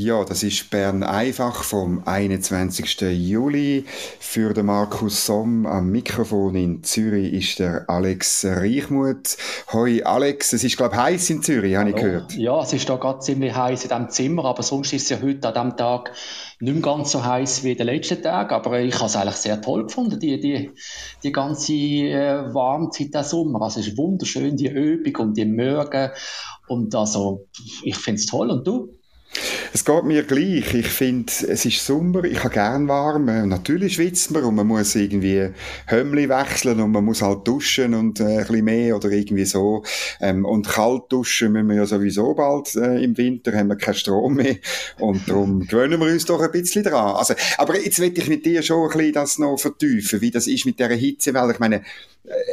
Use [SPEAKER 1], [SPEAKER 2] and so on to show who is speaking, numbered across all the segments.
[SPEAKER 1] Ja, das ist Bern einfach vom 21. Juli. Für den Markus Somm am Mikrofon in Zürich ist der Alex Reichmuth. Hoi Alex, es ist glaube ich heiß in Zürich, habe ich gehört.
[SPEAKER 2] Ja, es ist da gerade ziemlich heiß in diesem Zimmer, aber sonst ist es ja heute an diesem Tag nicht mehr ganz so heiß wie den letzten Tagen. Aber ich habe es eigentlich sehr toll gefunden, die, die, die ganze äh, Warmzeit der Sommer. Also es ist wunderschön, die Übung und die Mögen. Und also, ich finde es toll. Und du?
[SPEAKER 1] Es geht mir gleich. Ich finde, es ist Sommer, ich habe gern warm. Natürlich schwitzt man und man muss irgendwie Hömmli wechseln und man muss halt duschen und äh, ein bisschen mehr oder irgendwie so. Ähm, und kalt duschen müssen wir ja sowieso bald äh, im Winter, haben wir keinen Strom mehr und darum gewöhnen wir uns doch ein bisschen dran. Also, aber jetzt will ich mit dir schon ein bisschen das noch vertiefen, wie das ist mit dieser Hitzewelle. Ich meine,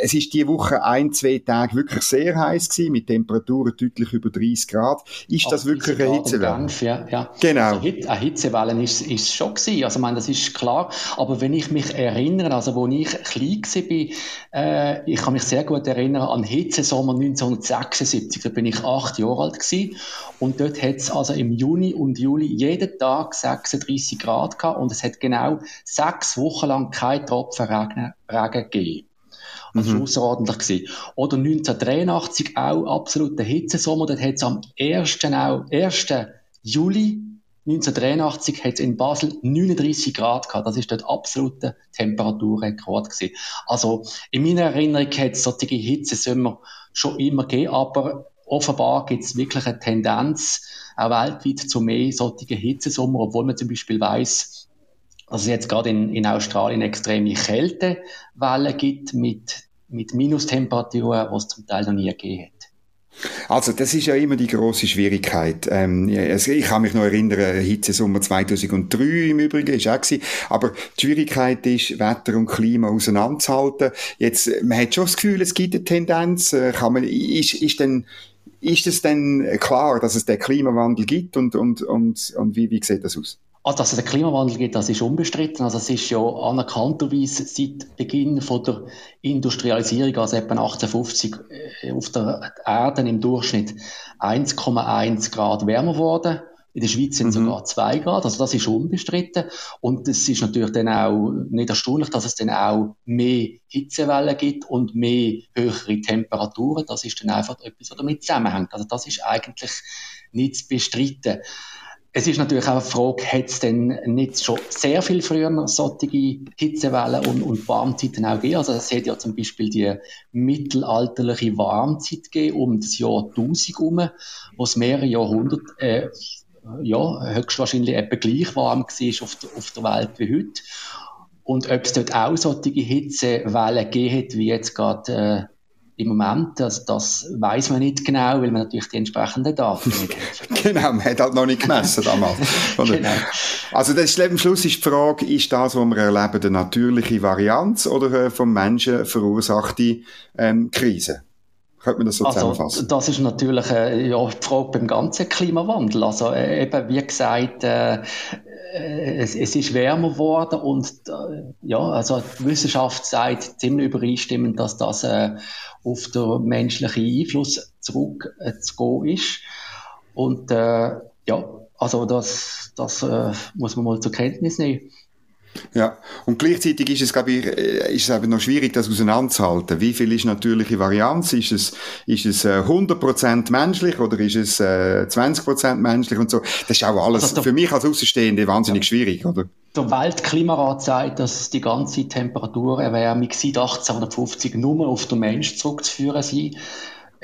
[SPEAKER 1] es ist die Woche ein, zwei Tage wirklich sehr heiß gewesen, mit Temperaturen deutlich über 30 Grad. Ist das wirklich eine Hitzewelle?
[SPEAKER 2] Ja, ja.
[SPEAKER 1] Genau.
[SPEAKER 2] Also, eine Hitzewelle ist, ist schon gewesen. Also, ich meine, das ist klar. Aber wenn ich mich erinnere, also, wo ich klein war, äh, ich kann mich sehr gut erinnern an Hitzesommer 1976. Da bin ich acht Jahre alt gewesen. Und dort hat es also im Juni und Juli jeden Tag 36 Grad gehabt und es hat genau sechs Wochen lang kein Tropfen Regen, Regen gegeben. Das mhm. war außerordentlich. Gewesen. Oder 1983 auch absoluter Hitzesommer. Dort hat es am 1. Auch, 1. Juli 1983 hat es in Basel 39 Grad gehabt. Das ist dort absoluter Temperaturrekord gewesen. Also in meiner Erinnerung hat es solche Hitzesommer schon immer gegeben, aber offenbar gibt es wirklich eine Tendenz auch weltweit zu mehr solchen Hitzesommer, obwohl man zum Beispiel weiß, dass es jetzt gerade in, in Australien extreme Kältewellen gibt mit, mit Minustemperaturen, die es zum Teil noch nie gegeben hat.
[SPEAKER 1] Also, das ist ja immer die große Schwierigkeit. Ähm, ich kann mich noch erinnern, Hitzesommer 2003 im Übrigen, ist auch gewesen. Aber die Schwierigkeit ist, Wetter und Klima auseinanderzuhalten. Jetzt, man hat schon das Gefühl, es gibt eine Tendenz. Äh, kann man, ist, ist denn, ist es denn klar, dass es den Klimawandel gibt und, und, und, und wie, wie sieht das aus?
[SPEAKER 2] Also, dass es einen Klimawandel gibt, das ist unbestritten. Also, es ist ja anerkannterweise seit Beginn von der Industrialisierung, also etwa 1850, äh, auf der Erde im Durchschnitt 1,1 Grad wärmer geworden. In der Schweiz sind mhm. sogar 2 Grad, also das ist unbestritten. Und es ist natürlich dann auch nicht erstaunlich, dass es dann auch mehr Hitzewellen gibt und mehr höhere Temperaturen. Das ist dann einfach etwas, was damit zusammenhängt. Also das ist eigentlich nicht zu bestreiten. Es ist natürlich auch eine Frage, hat es denn nicht schon sehr viel früher solche Hitzewellen und, und Warmzeiten auch gegeben? Also es hat ja zum Beispiel die mittelalterliche Warmzeit gegeben, um das Jahr 1000 herum, wo es mehrere Jahrhunderte äh, ja, höchstwahrscheinlich etwa gleich warm war auf auf der Welt wie heute. Und ob es dort auch solche Hitzewellen gegeben hat, wie jetzt gerade äh, im Moment, also das weiß man nicht genau, weil man natürlich die entsprechenden Daten nicht
[SPEAKER 1] hat. genau, man hat halt noch nicht gemessen damals. genau. Also das ist, am Schluss ist die Frage, ist das, was wir erleben, eine natürliche Varianz oder eine vom Menschen verursachte ähm, Krise? Könnte man das so
[SPEAKER 2] also,
[SPEAKER 1] zusammenfassen?
[SPEAKER 2] Das ist natürlich äh, ja, die Frage beim ganzen Klimawandel. Also äh, eben, wie gesagt, äh, äh, es, es, ist wärmer geworden und äh, ja, also die Wissenschaft sagt ziemlich übereinstimmend, dass das äh, auf den menschlichen Einfluss zurückzugehen ist. Und ja, also das, das muss man mal zur Kenntnis nehmen.
[SPEAKER 1] Ja, und gleichzeitig ist es, glaube ich, äh, ist es eben noch schwierig, das auseinanderzuhalten. Wie viel ist natürliche Varianz? Ist es, ist es äh, 100% menschlich oder ist es äh, 20% menschlich und so? Das ist auch alles also für mich als Außenstehende wahnsinnig ja. schwierig, oder?
[SPEAKER 2] Der Weltklimarat sagt, dass die ganze Temperaturerwärmung seit 1850 nur auf den Mensch zurückzuführen sei.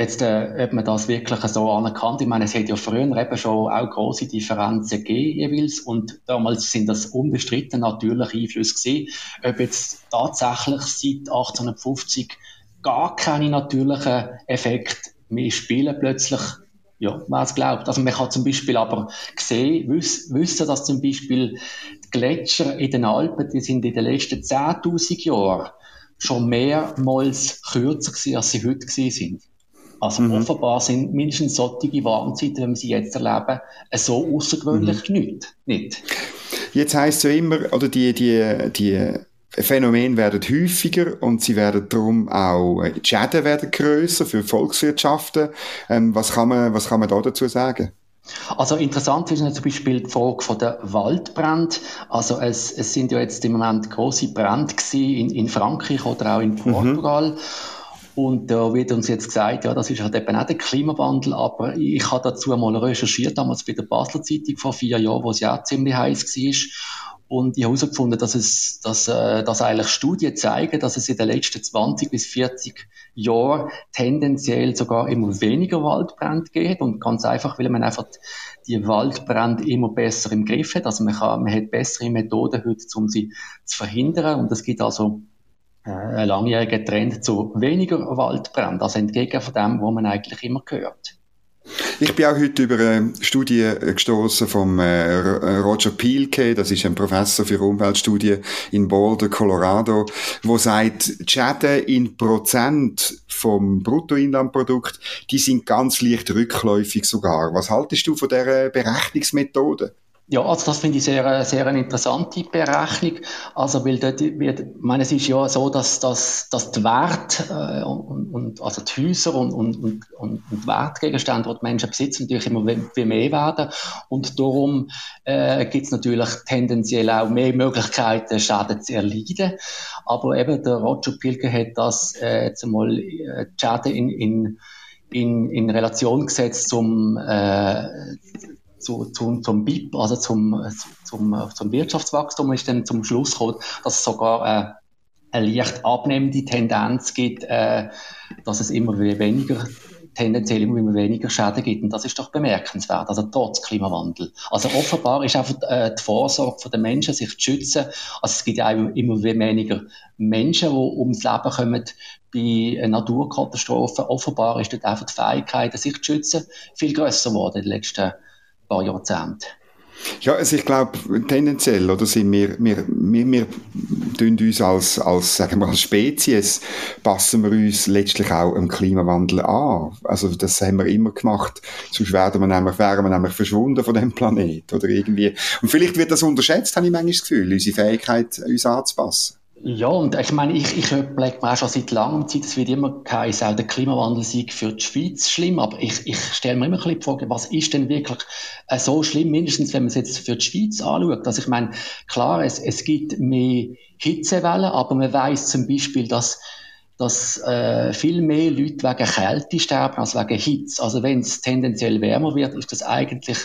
[SPEAKER 2] Jetzt, äh, ob man das wirklich so anerkannt, ich meine, es hat ja früher eben schon auch große Differenzen gegeben jeweils und damals sind das unbestritten natürliche Einflüsse gewesen. Ob jetzt tatsächlich seit 1850 gar keine natürlichen Effekte mehr spielen plötzlich, ja, wer es glaubt. Also man kann zum Beispiel aber sehen, wissen, dass zum Beispiel die Gletscher in den Alpen, die sind in den letzten 10.000 Jahren schon mehrmals kürzer gewesen, als sie heute gewesen sind. Also mhm. offenbar sind mindestens solche Warnzeiten, wie wir sie jetzt erleben, so außergewöhnlich mhm. nicht. nicht.
[SPEAKER 1] Jetzt heisst es ja immer, oder die, die, die Phänomene werden häufiger und sie werden darum auch, die Schäden werden grösser für Volkswirtschaften. Ähm, was kann man, was kann man da dazu sagen?
[SPEAKER 2] Also interessant ist zum Beispiel die Frage von der Waldbrand. Also es, es sind ja jetzt im Moment große Brände in, in Frankreich oder auch in mhm. Portugal. Mhm. Und da wird uns jetzt gesagt, ja, das ist halt eben auch der Klimawandel, aber ich habe dazu mal recherchiert, damals bei der Basler Zeitung vor vier Jahren, wo es ja auch ziemlich heiß war. Und ich habe herausgefunden, dass es, dass, äh, dass eigentlich Studien zeigen, dass es in den letzten 20 bis 40 Jahren tendenziell sogar immer weniger Waldbrände geht. Und ganz einfach, weil man einfach die Waldbrände immer besser im Griff hat. Also man, kann, man hat bessere Methoden heute, um sie zu verhindern. Und es gibt also äh, einen langjährigen Trend zu weniger Waldbränden. Also entgegen von dem, was man eigentlich immer gehört.
[SPEAKER 1] Ich bin auch heute über eine Studie gestoßen vom äh, Roger Pielke, das ist ein Professor für Umweltstudien in Boulder, Colorado, wo sagt, die Schäden in Prozent vom Bruttoinlandprodukt, die sind ganz leicht rückläufig sogar. Was haltest du von dieser Berechnungsmethode?
[SPEAKER 2] Ja, also das finde ich sehr, sehr eine interessante Berechnung. Also, weil dort wird, ich meine, es ist ja so, dass, dass, dass die Wert, äh, und, und, also die Häuser und, und, und, und Wertgegenstände, die die Menschen besitzen, natürlich immer viel mehr werden. Und darum äh, gibt es natürlich tendenziell auch mehr Möglichkeiten, Schäden zu erleiden. Aber eben der Roger Pilke hat das äh, jetzt einmal äh, Schäden in, in in, in Relation gesetzt zum, äh, zu, zu, zum BIP, also zum, zum, zum Wirtschaftswachstum, ist dann zum Schluss gekommen, dass es sogar äh, eine leicht abnehmende Tendenz gibt, äh, dass es immer weniger tendenziell immer weniger Schäden gibt. Und das ist doch bemerkenswert, also trotz Klimawandel. Also offenbar ist einfach äh, die Vorsorge der Menschen, sich zu schützen. Also es gibt ja auch immer weniger Menschen, die ums Leben kommen bei Naturkatastrophen. Offenbar ist dort einfach die Fähigkeit, sich zu schützen, viel grösser geworden in den letzten Jahren paar Jahrzehnte.
[SPEAKER 1] Ja, also ich glaube, tendenziell, oder sind wir, wir, wir, wir tun uns als, als, sagen wir, als Spezies, passen wir uns letztlich auch im Klimawandel an. Also, das haben wir immer gemacht. Sonst werden wir nämlich, wären wir nämlich verschwunden von dem Planet, oder irgendwie. Und vielleicht wird das unterschätzt, habe ich manchmal das Gefühl, unsere Fähigkeit, uns anzupassen.
[SPEAKER 2] Ja, und ich meine, ich, ich überlege mir auch schon seit langer Zeit, es wird immer geheißen, auch der Klimawandel sei für die Schweiz schlimm, aber ich, ich stelle mir immer ein bisschen die Frage, was ist denn wirklich äh, so schlimm, mindestens wenn man es jetzt für die Schweiz anschaut. Also ich meine, klar, es, es gibt mehr Hitzewellen, aber man weiß zum Beispiel, dass dass äh, viel mehr Leute wegen Kälte sterben als wegen Hitze. Also wenn es tendenziell wärmer wird, ist das eigentlich,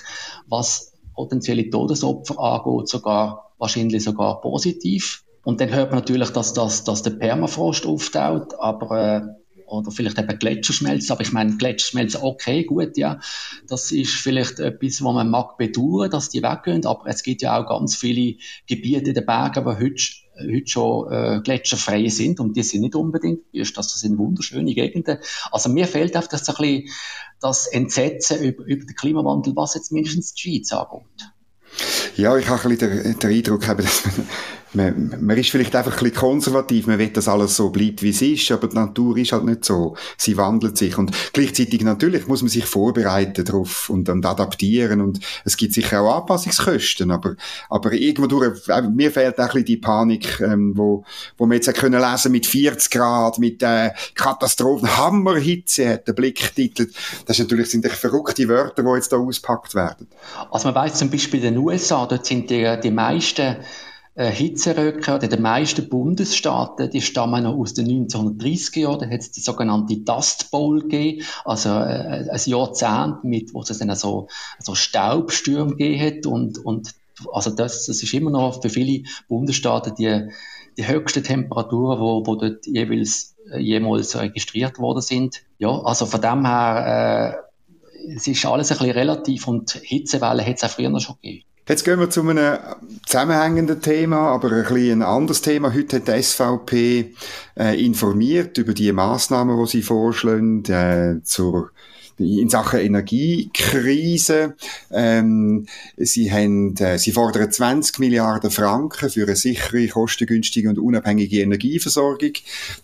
[SPEAKER 2] was potenzielle Todesopfer angeht, sogar wahrscheinlich sogar positiv. Und dann hört man natürlich, dass, dass, dass der Permafrost auftaut, aber äh, oder vielleicht eben Gletscherschmelzen, aber ich meine, Gletscherschmelzen, okay, gut, ja, das ist vielleicht etwas, was man mag bedauern, dass die weggehen, aber es gibt ja auch ganz viele Gebiete in den Bergen, die heute, heute schon äh, gletscherfrei sind. Und die sind nicht unbedingt, ist das, das sind wunderschöne Gegenden. Also mir fehlt einfach das ein bisschen das Entsetzen über, über den Klimawandel, was jetzt mindestens die Schweiz angeht.
[SPEAKER 1] Ja, ich habe ein bisschen den, den Eindruck, dass man, man ist vielleicht einfach ein bisschen konservativ, man will, dass alles so bleibt, wie es ist, aber die Natur ist halt nicht so. Sie wandelt sich und gleichzeitig natürlich muss man sich vorbereiten darauf und, und adaptieren und es gibt sicher auch Anpassungskosten, aber, aber irgendwo durch, äh, mir fehlt auch ein bisschen die Panik, ähm, wo, wo man jetzt können lesen mit 40 Grad, mit äh, Katastrophen, Hammerhitze hat der Blick titelt. Das ist natürlich, sind verrückte Wörter, die jetzt da auspackt werden.
[SPEAKER 2] Also man weiß zum Beispiel in den USA, dort sind die, die meisten äh, Hitzeröcke oder die meisten Bundesstaaten, die stammen noch aus den 1930er Jahren. Da hat es die sogenannte Dust Bowl gegeben, also äh, ein Jahrzehnt, mit, wo es dann so, so Staubstürme gegeben hat und, und also das, das ist immer noch für viele Bundesstaaten die, die höchsten Temperaturen, wo, wo dort jeweils äh, jemals registriert worden sind. Ja, also von dem her, äh, es ist alles ein bisschen relativ und Hitzewellen hat es auch früher noch schon gegeben.
[SPEAKER 1] Jetzt gehen wir zu einem zusammenhängenden Thema, aber ein bisschen anderes Thema. Heute hat die SVP äh, informiert über die Maßnahmen, die sie vorschlagen, äh, zur in Sachen Energiekrise. Ähm, sie, haben, äh, sie fordern 20 Milliarden Franken für eine sichere, kostengünstige und unabhängige Energieversorgung,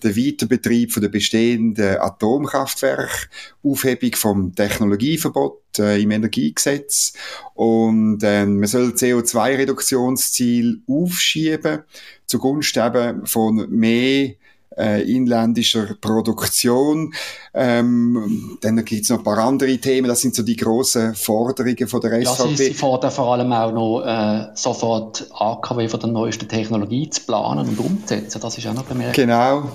[SPEAKER 1] den Weiterbetrieb von der bestehenden Atomkraftwerke, Aufhebung vom Technologieverbot äh, im Energiegesetz und ähm, man soll CO2-Reduktionsziel aufschieben zugunsten eben von mehr äh, inländischer Produktion. Ähm, dann gibt's noch ein paar andere Themen, das sind so die grossen Forderungen von der SVP. Ja,
[SPEAKER 2] sie, sie fordern vor allem auch noch äh, sofort AKW von der neuesten Technologie zu planen und umzusetzen, das ist auch noch bemerkt.
[SPEAKER 1] Genau.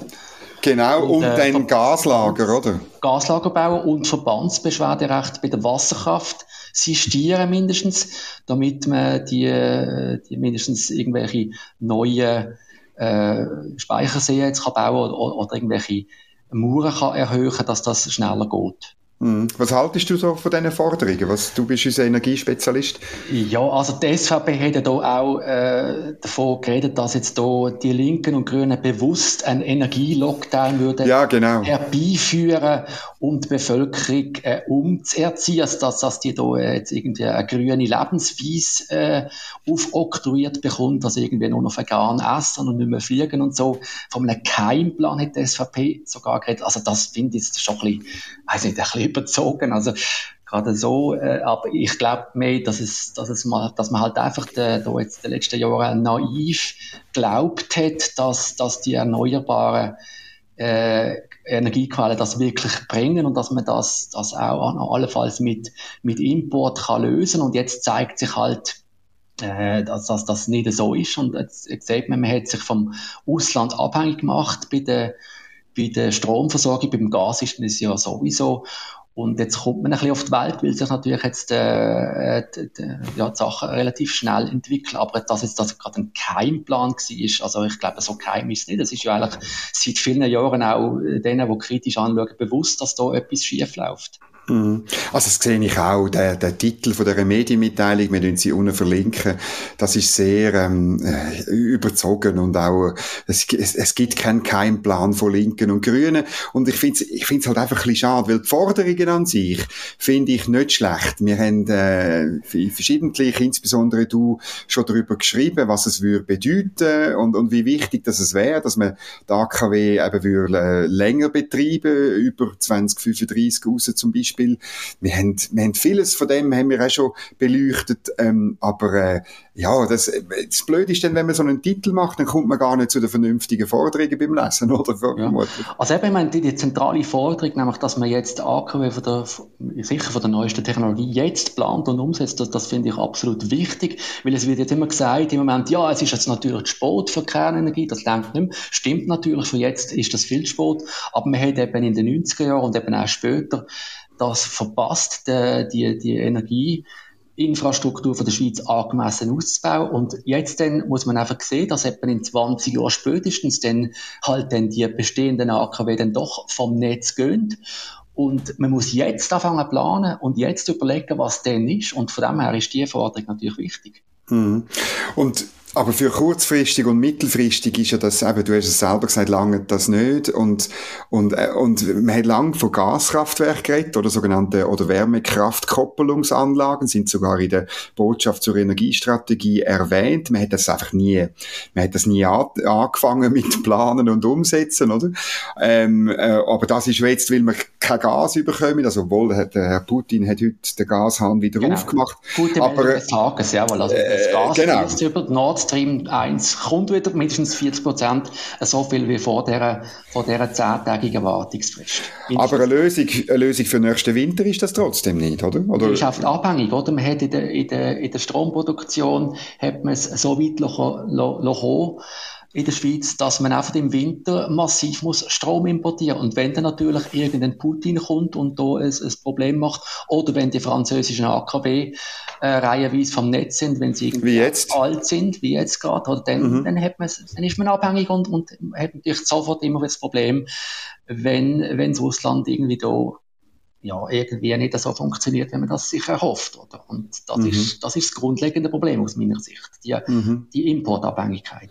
[SPEAKER 1] Genau, und, und äh, dann Gaslager, oder?
[SPEAKER 2] Gaslager bauen und Verbandsbeschwerderecht bei der Wasserkraft sistieren mindestens, damit man die, äh, die mindestens irgendwelche neuen äh, Speicherseen jetzt kann bauen oder, oder irgendwelche Mauern kann erhöhen, dass das schneller geht.
[SPEAKER 1] Hm. Was haltest du so von diesen Forderungen? Was, du bist unser Energiespezialist.
[SPEAKER 2] Ja, also die SVP hat ja da auch äh, davon geredet, dass jetzt da die Linken und Grünen bewusst einen Energielockdown würden
[SPEAKER 1] ja, genau.
[SPEAKER 2] herbeiführen, um die Bevölkerung äh, umzuerziehen, dass, dass die da jetzt irgendwie eine grüne Lebensweise äh, aufoktroyiert bekommt, dass irgendwie nur noch vegan essen und nicht mehr fliegen und so. Von einem Keimplan hat die SVP sogar geredet. Also das finde ich schon ein bisschen, weiß nicht, ein bisschen überzogen. Also gerade so, äh, aber ich glaube mehr, dass es, dass es mal, dass man halt einfach de, da jetzt die letzten Jahre naiv glaubt hat, dass, dass die erneuerbaren äh, Energiequellen das wirklich bringen und dass man das, das auch allenfalls mit, mit Import kann lösen. Und jetzt zeigt sich halt, äh, dass, dass das nicht so ist. Und jetzt, sieht man, man hat sich vom Ausland abhängig gemacht. Bei der bei der Stromversorgung, beim Gas ist das ja sowieso. Und jetzt kommt man ein bisschen auf die Welt, weil sich natürlich jetzt äh, die, die, ja, die Sachen relativ schnell entwickeln. Aber dass jetzt das gerade ein Keimplan war, also ich glaube, so keim ist es nicht. Das ist ja eigentlich seit vielen Jahren auch denen, die kritisch anschauen, bewusst, dass da etwas schief läuft.
[SPEAKER 1] Mhm. Also das sehe ich auch, der, der Titel von der Medienmitteilung, wir sie unten verlinken, das ist sehr ähm, äh, überzogen und auch, es, es, es gibt keinen Keimplan von Linken und Grünen und ich finde es ich find's halt einfach ein bisschen schade, weil die Forderungen an sich finde ich nicht schlecht. Wir haben äh, verschiedentlich, insbesondere du, schon darüber geschrieben, was es würde bedeuten und, und wie wichtig das es wäre, dass man die AKW eben würde, äh, länger betreiben, über 2035 raus zum Beispiel Beispiel. Wir haben, wir haben vieles von dem haben wir auch schon beleuchtet, ähm, aber äh, ja, das, das Blöde ist dann, wenn man so einen Titel macht, dann kommt man gar nicht zu den vernünftigen Forderungen beim Lesen, oder?
[SPEAKER 2] Ja. Also eben, ich meine, die, die zentrale Forderung, nämlich, dass man jetzt AKW von der, sicher von der neuesten Technologie jetzt plant und umsetzt, das, das finde ich absolut wichtig, weil es wird jetzt immer gesagt, im Moment, ja, es ist jetzt natürlich spät für Kernenergie, das denkt nicht mehr. Stimmt natürlich, für jetzt ist das viel spät, aber man hat eben in den 90er Jahren und eben auch später das verpasst, die, die, die Energieinfrastruktur von der Schweiz angemessen auszubauen. Und jetzt dann muss man einfach sehen, dass etwa in 20 Jahren spätestens dann halt dann die bestehenden AKW dann doch vom Netz gehen. Und man muss jetzt anfangen zu planen und jetzt überlegen, was denn ist. Und von dem her ist die Forderung natürlich wichtig.
[SPEAKER 1] Mhm. Und aber für kurzfristig und mittelfristig ist ja das eben, du hast es selber gesagt, lange das nicht. Und, und, äh, und man hat lange von Gaskraftwerken geredet oder sogenannte, oder Wärmekraftkoppelungsanlagen sind sogar in der Botschaft zur Energiestrategie erwähnt. Man hat das einfach nie, man hat das nie angefangen mit Planen und Umsetzen, oder? Ähm, äh, aber das ist jetzt, weil wir kein Gas überkommen, also obwohl der Herr Putin hat heute den Gashahn wieder genau. aufgemacht.
[SPEAKER 2] Putin aber, äh, sagen, ja, weil also das Gas äh, genau. über die Nord Stream 1 kommt wieder mindestens 40 Prozent, so viel wie vor dieser, vor dieser zehntägigen Wartungsfrist.
[SPEAKER 1] Aber eine Lösung, eine Lösung für den nächsten Winter ist das trotzdem nicht, oder? oder?
[SPEAKER 2] ist einfach abhängig, oder? Man hat in der, in der, in der Stromproduktion hat man es so weit lassen, in der Schweiz, dass man einfach im Winter massiv muss Strom importieren Und wenn dann natürlich irgendein Putin kommt und da ein, ein Problem macht, oder wenn die französischen AKW äh, reihenweise vom Netz sind, wenn sie irgendwie alt sind, wie jetzt gerade, oder dann, mhm. dann, hat man, dann ist man abhängig und, und hat natürlich sofort immer das Problem, wenn, wenn das Russland irgendwie da ja, irgendwie nicht so funktioniert, wie man das sich erhofft. Oder? Und das, mhm. ist, das ist das grundlegende Problem aus meiner Sicht, die, mhm. die Importabhängigkeit.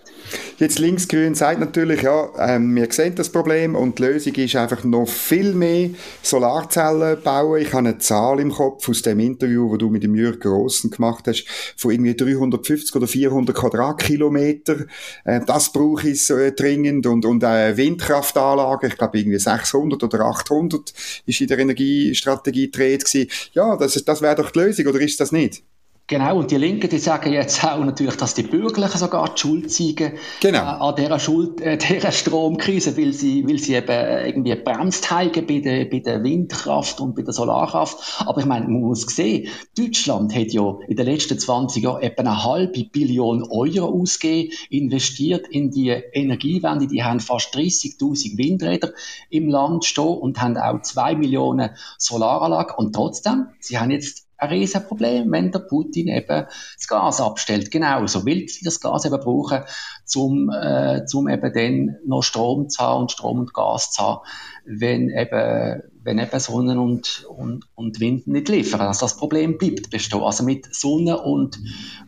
[SPEAKER 1] Jetzt Linksgrün sagt natürlich, ja, ähm, wir sehen das Problem und die Lösung ist einfach noch viel mehr Solarzellen bauen. Ich habe eine Zahl im Kopf aus dem Interview, wo du mit dem Jürgen Grossen gemacht hast, von irgendwie 350 oder 400 Quadratkilometer. Äh, das brauche ich äh, dringend und, und eine Windkraftanlage, ich glaube irgendwie 600 oder 800 ist in der Energiestrategie gedreht gewesen. Ja, das, das wäre doch die Lösung, oder ist das nicht?
[SPEAKER 2] Genau, und die Linken, die sagen jetzt auch natürlich, dass die Bürgerlichen sogar die Schuld zeigen
[SPEAKER 1] genau. äh,
[SPEAKER 2] an dieser, Schuld, äh, dieser Stromkrise, weil sie, weil sie eben irgendwie bremst haben bei der, bei der Windkraft und bei der Solarkraft. Aber ich meine, man muss sehen, Deutschland hat ja in den letzten 20 Jahren etwa eine halbe Billion Euro ausgegeben, investiert in die Energiewende. Die haben fast 30.000 Windräder im Land stehen und haben auch zwei Millionen Solaranlagen. Und trotzdem, sie haben jetzt ein Riesenproblem, wenn der Putin eben das Gas abstellt. Genauso will sie das Gas eben brauchen, um, äh, um eben dann noch Strom zu haben und Strom und Gas zu haben, wenn eben, wenn eben Sonne und, und, und Wind nicht liefern. Also das Problem bleibt bestehen. Also mit Sonne und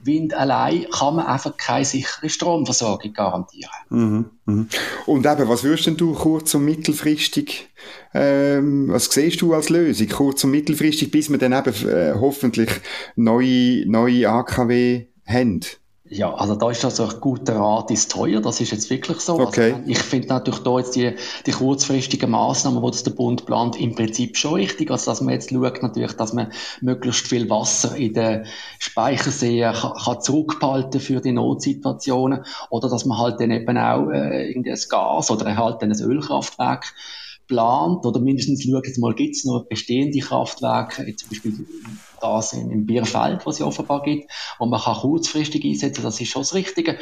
[SPEAKER 2] Wind allein kann man einfach keine sichere Stromversorgung garantieren.
[SPEAKER 1] Mhm, mh. Und eben, was würdest du kurz- und mittelfristig, ähm, was siehst du als Lösung, kurz- und mittelfristig, bis wir dann eben äh, hoffentlich neue, neue AKW haben?
[SPEAKER 2] Ja, also da ist also ein guter Rat ist teuer, das ist jetzt wirklich so.
[SPEAKER 1] Okay.
[SPEAKER 2] Also ich finde natürlich da jetzt die, die kurzfristigen Maßnahmen, die der Bund plant, im Prinzip schon richtig. Also dass man jetzt schaut natürlich, dass man möglichst viel Wasser in den Speicherseen kann, kann zurückhalten für die Notsituationen oder dass man halt dann eben auch äh, irgendwie ein Gas oder halt ein Ölkraftwerk plant oder mindestens schaut jetzt mal, gibt es noch bestehende Kraftwerke, zum Beispiel das im Bierfeld, was es offenbar gibt, wo man kann kurzfristig einsetzen das ist schon das Richtige.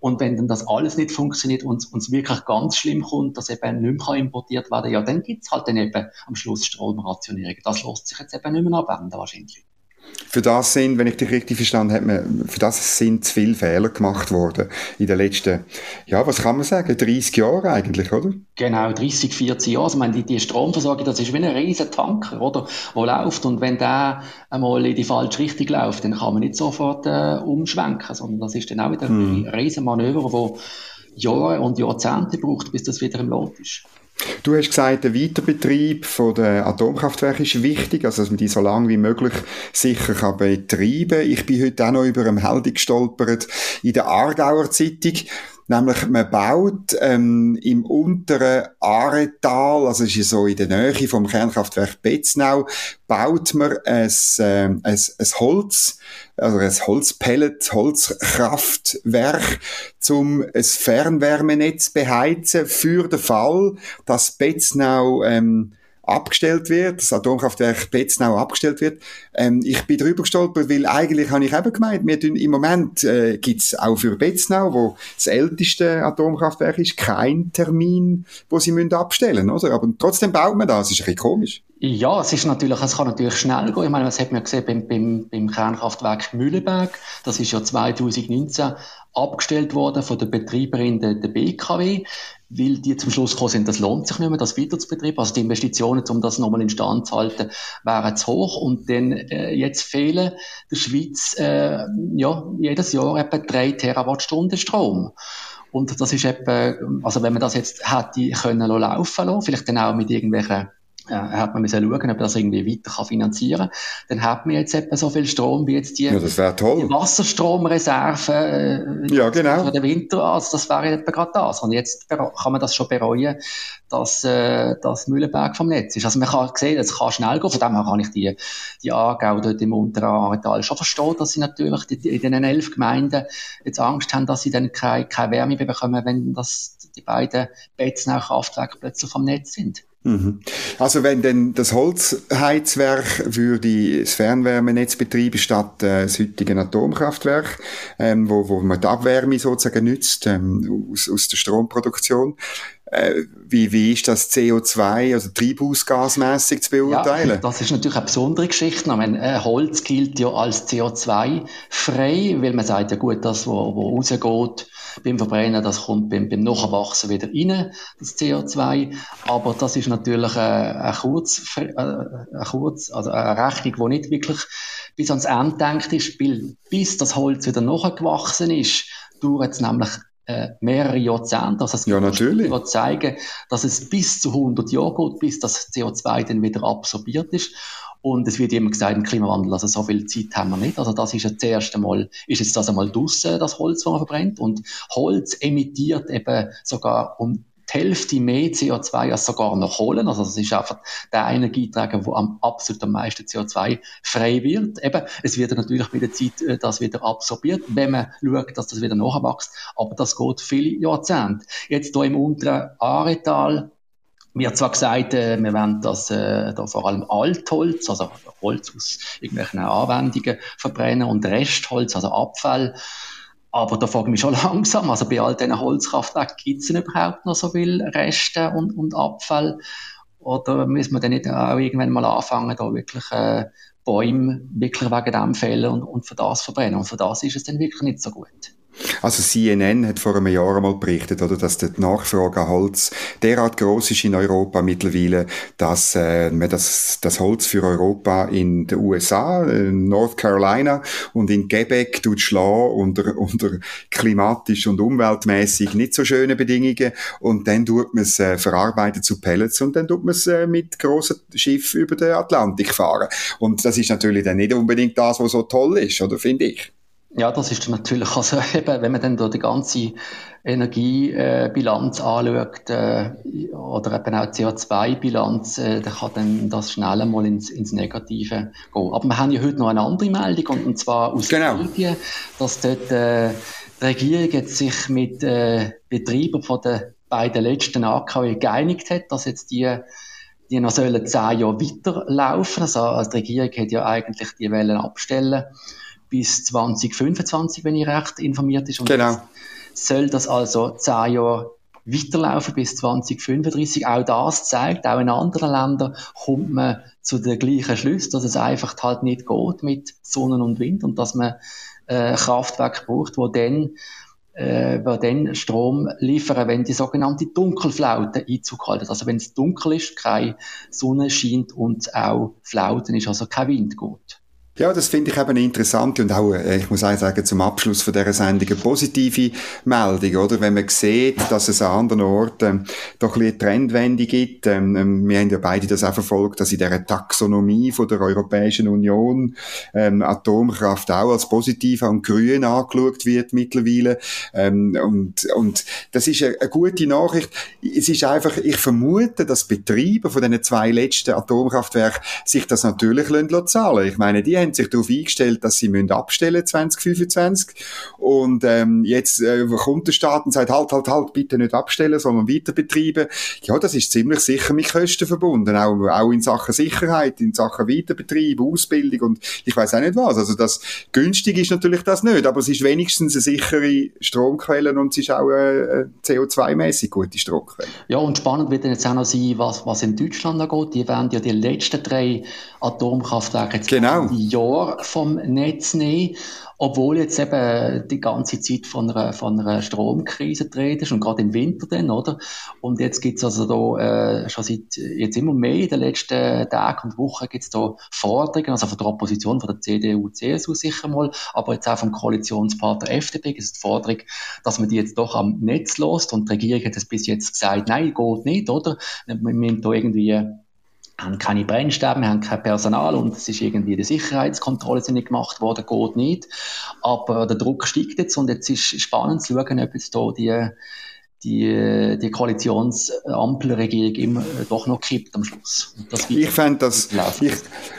[SPEAKER 2] Und wenn dann das alles nicht funktioniert und es wirklich ganz schlimm kommt, dass eben nicht mehr importiert werden kann, ja, dann gibt es halt dann eben am Schluss Stromrationierung. Das lässt sich jetzt eben nicht mehr abwenden wahrscheinlich
[SPEAKER 1] für das sind, wenn ich dich richtig verstanden habe, für das sind zu viele Fehler gemacht worden in den letzten, ja, was kann man sagen, 30 Jahre eigentlich, oder?
[SPEAKER 2] Genau, 30, 40 Jahre. Also, ich meine, die, die Stromversorgung, das ist wie ein riesen Tanker, oder? Wo läuft. Und wenn der einmal in die falsche Richtung läuft, dann kann man nicht sofort äh, umschwenken, sondern das ist dann auch wieder hm. ein riesen Manöver, wo Jahre und Jahrzehnte braucht, bis das wieder im Lot ist.
[SPEAKER 1] Du hast gesagt, der Weiterbetrieb von der Atomkraftwerke ist wichtig, also dass man die so lange wie möglich sicher kann betreiben. Ich bin heute auch noch über eine Meldung gestolpert in der Aargauer Zeitung. Nämlich, man baut ähm, im unteren Aretal, also ist so in der Nähe vom Kernkraftwerk Betznau, baut man ein, äh, ein, ein Holz, also ein Holzpellet, Holzkraftwerk, zum ein Fernwärmenetz beheizen für den Fall, dass Betznau ähm, abgestellt wird, das Atomkraftwerk Betznau abgestellt wird. Ähm, ich bin drüber gestolpert, weil eigentlich habe ich eben gemeint, wir tun, im Moment äh, es auch für Betznau, wo das älteste Atomkraftwerk ist, keinen Termin, wo sie müssen abstellen oder? Aber trotzdem baut man das, das ist ein bisschen komisch.
[SPEAKER 2] Ja, es ist natürlich, es kann natürlich schnell gehen. Ich meine, das hat man gesehen beim, beim, beim Kernkraftwerk Mühleberg. Das ist ja 2019 abgestellt worden von der Betreiberin der, der BKW, weil die zum Schluss gekommen sind, das lohnt sich nicht mehr, das weiter. Also die Investitionen, um das nochmal in Stand zu halten, wären zu hoch. Und dann äh, jetzt fehlen der Schweiz äh, ja, jedes Jahr etwa drei Terawattstunden Strom. Und das ist etwa, also wenn man das jetzt hätte können laufen lassen, vielleicht dann auch mit irgendwelchen äh, hat man müssen schauen, ob man das irgendwie weiter kann finanzieren kann. Dann hat man jetzt etwa so viel Strom wie jetzt die,
[SPEAKER 1] ja, das toll.
[SPEAKER 2] die Wasserstromreserven
[SPEAKER 1] äh, ja, genau.
[SPEAKER 2] für den Winter. Also das wäre etwa gerade das. Und jetzt kann man das schon bereuen, dass äh, das Mühlenberg vom Netz ist. Also man kann sehen, es kann schnell gehen. Von dem her kann ich die, die Aargau dort im unteren Ahrtal schon verstehen, dass sie natürlich die, in den elf Gemeinden jetzt Angst haben, dass sie dann keine, keine Wärme bekommen, wenn das, die beiden Betznau Kraftwerke plötzlich vom Netz sind.
[SPEAKER 1] Mhm. Also wenn denn das Holzheizwerk würde das Fernwärmenetz betreiben statt äh, das heutige Atomkraftwerk, ähm, wo, wo man die Abwärme sozusagen nützt ähm, aus, aus der Stromproduktion, äh, wie, wie ist das CO2, also treibhausgasmäßig zu beurteilen?
[SPEAKER 2] Ja, das ist natürlich eine besondere Geschichte. Meine, äh, Holz gilt ja als CO2-frei, weil man sagt ja gut, das, wo, wo rausgeht, beim Verbrennen, das kommt beim, beim Nachwachsen wieder rein, das CO2. Aber das ist natürlich eine, eine, kurz, eine, kurz, also eine Rechnung, die nicht wirklich bis ans Ende denkt ist, weil bis das Holz wieder nachgewachsen ist, dauert es nämlich äh, mehrere Jahrzehnte. Also es
[SPEAKER 1] ja, natürlich.
[SPEAKER 2] Die zeigen, dass es bis zu 100 Jahre geht, bis das CO2 dann wieder absorbiert ist. Und es wird immer gesagt im Klimawandel, also so viel Zeit haben wir nicht. Also das ist jetzt das erste Mal, ist jetzt das einmal draussen, das Holz, das man verbrennt. Und Holz emittiert eben sogar um die Hälfte mehr CO2 als sogar noch Kohlen. Also das ist einfach der Energieträger, wo am absolut am meisten CO2 frei wird. Eben, es wird natürlich mit der Zeit äh, das wieder absorbiert, wenn man schaut, dass das wieder nachwächst. Aber das geht viele Jahrzehnte. Jetzt hier im unteren Aretal mir zwar gesagt, äh, wir wollen das äh, da vor allem Altholz, also Holz aus irgendwelchen Anwendungen verbrennen und Restholz, also Abfall. Aber da frage ich mich schon langsam, also bei all diesen Holzkraftwerken gibt es überhaupt noch so viel Reste und, und Abfall? Oder müssen wir dann nicht auch irgendwann mal anfangen, da wirklich äh, Bäume wirklich wegen dem fällen und, und für das verbrennen? Und für das ist es dann wirklich nicht so gut.
[SPEAKER 1] Also CNN hat vor einem Jahr einmal berichtet, oder, dass die Nachfrage an Holz derart groß ist in Europa mittlerweile, dass äh, man das, das Holz für Europa in den USA, in North Carolina und in Quebec tut unter, unter klimatisch und umweltmäßig nicht so schönen Bedingungen und dann tut man es äh, verarbeiten zu Pellets und dann tut man es äh, mit grossen Schiffen über den Atlantik fahren. Und das ist natürlich dann nicht unbedingt das, was so toll ist, oder finde ich?
[SPEAKER 2] Ja, das ist natürlich, also eben, wenn man dann da die ganze Energiebilanz anschaut, äh, oder eben auch CO2-Bilanz, äh, dann kann dann das schnell mal ins, ins Negative gehen. Aber wir haben ja heute noch eine andere Meldung, und zwar aus genau. Belgien, dass dort äh, die Regierung jetzt sich mit äh, Betreibern von den beiden letzten AKW geeinigt hat, dass jetzt die die noch sollen zehn Jahre weiterlaufen. Also, also die Regierung hat ja eigentlich die Wellen abstellen bis 2025, wenn ich recht informiert ist. Und
[SPEAKER 1] genau.
[SPEAKER 2] Soll das also zehn Jahre weiterlaufen bis 2035. Auch das zeigt, auch in anderen Ländern kommt man zu den gleichen Schluss, dass es einfach halt nicht geht mit Sonne und Wind und dass man äh, Kraftwerke braucht, wo dann äh, wo dann Strom liefern, wenn die sogenannte Dunkelflaute Einzug halten. Also wenn es dunkel ist, keine Sonne scheint und auch Flauten ist, also kein Wind geht.
[SPEAKER 1] Ja, das finde ich eben eine interessante und auch, äh, ich muss auch sagen, zum Abschluss von dieser Sendung eine positive Meldung, oder? Wenn man sieht, dass es an anderen Orten doch ein eine Trendwende gibt. Ähm, ähm, wir haben ja beide das auch verfolgt, dass in dieser Taxonomie von der Europäischen Union ähm, Atomkraft auch als positiv und grün angeschaut wird mittlerweile. Ähm, und, und das ist eine, eine gute Nachricht. Es ist einfach, ich vermute, dass Betreiber von diesen zwei letzten Atomkraftwerken sich das natürlich zahlen Ich meine, die haben haben sich darauf eingestellt, dass sie müssen abstellen 2025 und ähm, jetzt äh, kommt der Staat und sagt, halt, halt, halt, bitte nicht abstellen, sondern weiter betreiben. Ja, das ist ziemlich sicher mit Kosten verbunden, auch, auch in Sachen Sicherheit, in Sachen Weiterbetrieb, Ausbildung und ich weiß auch nicht was. Also das günstig ist natürlich das nicht, aber es ist wenigstens eine sichere Stromquelle und es ist auch eine CO2-mäßig gute Stromquelle.
[SPEAKER 2] Ja, und spannend wird dann jetzt auch noch sein, was, was in Deutschland angeht. Die werden ja die letzten drei Atomkraftwerke jetzt
[SPEAKER 1] genau.
[SPEAKER 2] Jahr vom Netz nehmen, obwohl jetzt eben die ganze Zeit von einer, von einer Stromkrise dreht ist und gerade im Winter dann, oder? Und jetzt gibt's also da äh, schon seit jetzt immer mehr in den letzten Tagen und Wochen gibt's da Forderungen, also von der Opposition, von der CDU, CSU sicher mal, aber jetzt auch vom Koalitionspartner FDP gibt es die Forderung, dass man die jetzt doch am Netz lässt und die Regierung hat es bis jetzt gesagt, nein, geht nicht, oder? Wir müssen da irgendwie haben keine Brennstäbe, haben kein Personal und es ist irgendwie die Sicherheitskontrolle sind nicht gemacht worden, geht nicht. Aber der Druck steigt jetzt und jetzt ist spannend zu schauen, ob jetzt hier die die, die Koalitionsampelregierung immer doch noch kippt am Schluss.
[SPEAKER 1] ich fände das, ich,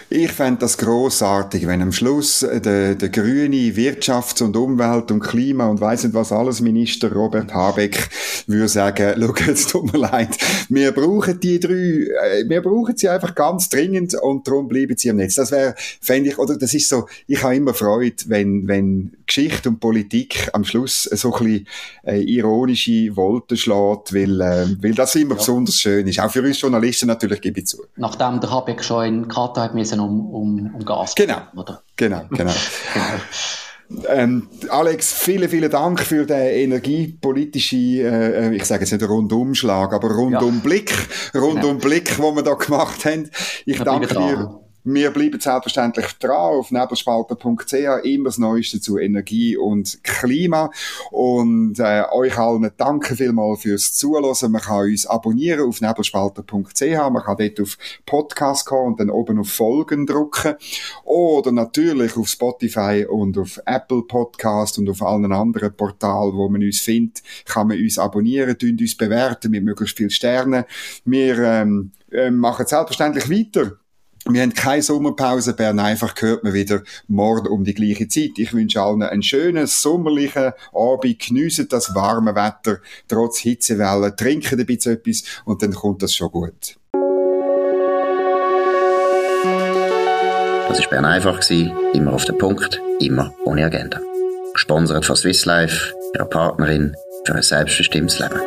[SPEAKER 1] ich fänd das grossartig, wenn am Schluss der, der grüne Wirtschafts- und Umwelt- und Klima- und weiss nicht was alles Minister Robert Habeck würde sagen, schau, jetzt tut mir leid, wir brauchen die drei, äh, wir brauchen sie einfach ganz dringend und darum bleiben sie am Netz. Das wäre, fände ich, oder das ist so, ich habe immer Freude, wenn, wenn Geschichte und Politik am Schluss so ein bisschen äh, ironische Wolken schlägt, weil, äh, weil das immer ja. besonders schön ist. Auch für uns Journalisten natürlich, gebe ich zu.
[SPEAKER 2] Nachdem der Habeck schon in Katar hat müssen um, um, um Gas
[SPEAKER 1] Genau, oder? genau, genau. genau. Ähm, Alex, vielen, vielen Dank für den energiepolitischen, äh, ich sage jetzt nicht Rundumschlag, aber Rundumblick, ja. Rundumblick, genau. den wir da gemacht haben. Ich wir danke dir. Wir bleiben selbstverständlich dran auf nebelspalter.ch, immer das Neueste zu Energie und Klima. Und äh, euch allen danke vielmals fürs Zuhören. Man kann uns abonnieren auf nebelspalter.ch, man kann dort auf Podcast kommen und dann oben auf Folgen drücken. Oder natürlich auf Spotify und auf Apple Podcast und auf allen anderen Portalen, wo man uns findet, kann man uns abonnieren, uns bewerten mit möglichst vielen Sternen. Wir ähm, äh, machen selbstverständlich weiter wir haben keine Sommerpause. Bern einfach hört man wieder morgen um die gleiche Zeit. Ich wünsche allen einen schönen sommerlichen Abend. Geniessen das warme Wetter, trotz Hitzewellen. Trinken ein bisschen etwas und dann kommt das schon gut.
[SPEAKER 3] Das war Bern einfach. Immer auf den Punkt, immer ohne Agenda. Gesponsert von Swiss Life, ihrer Partnerin für ein selbstbestimmtes Leben.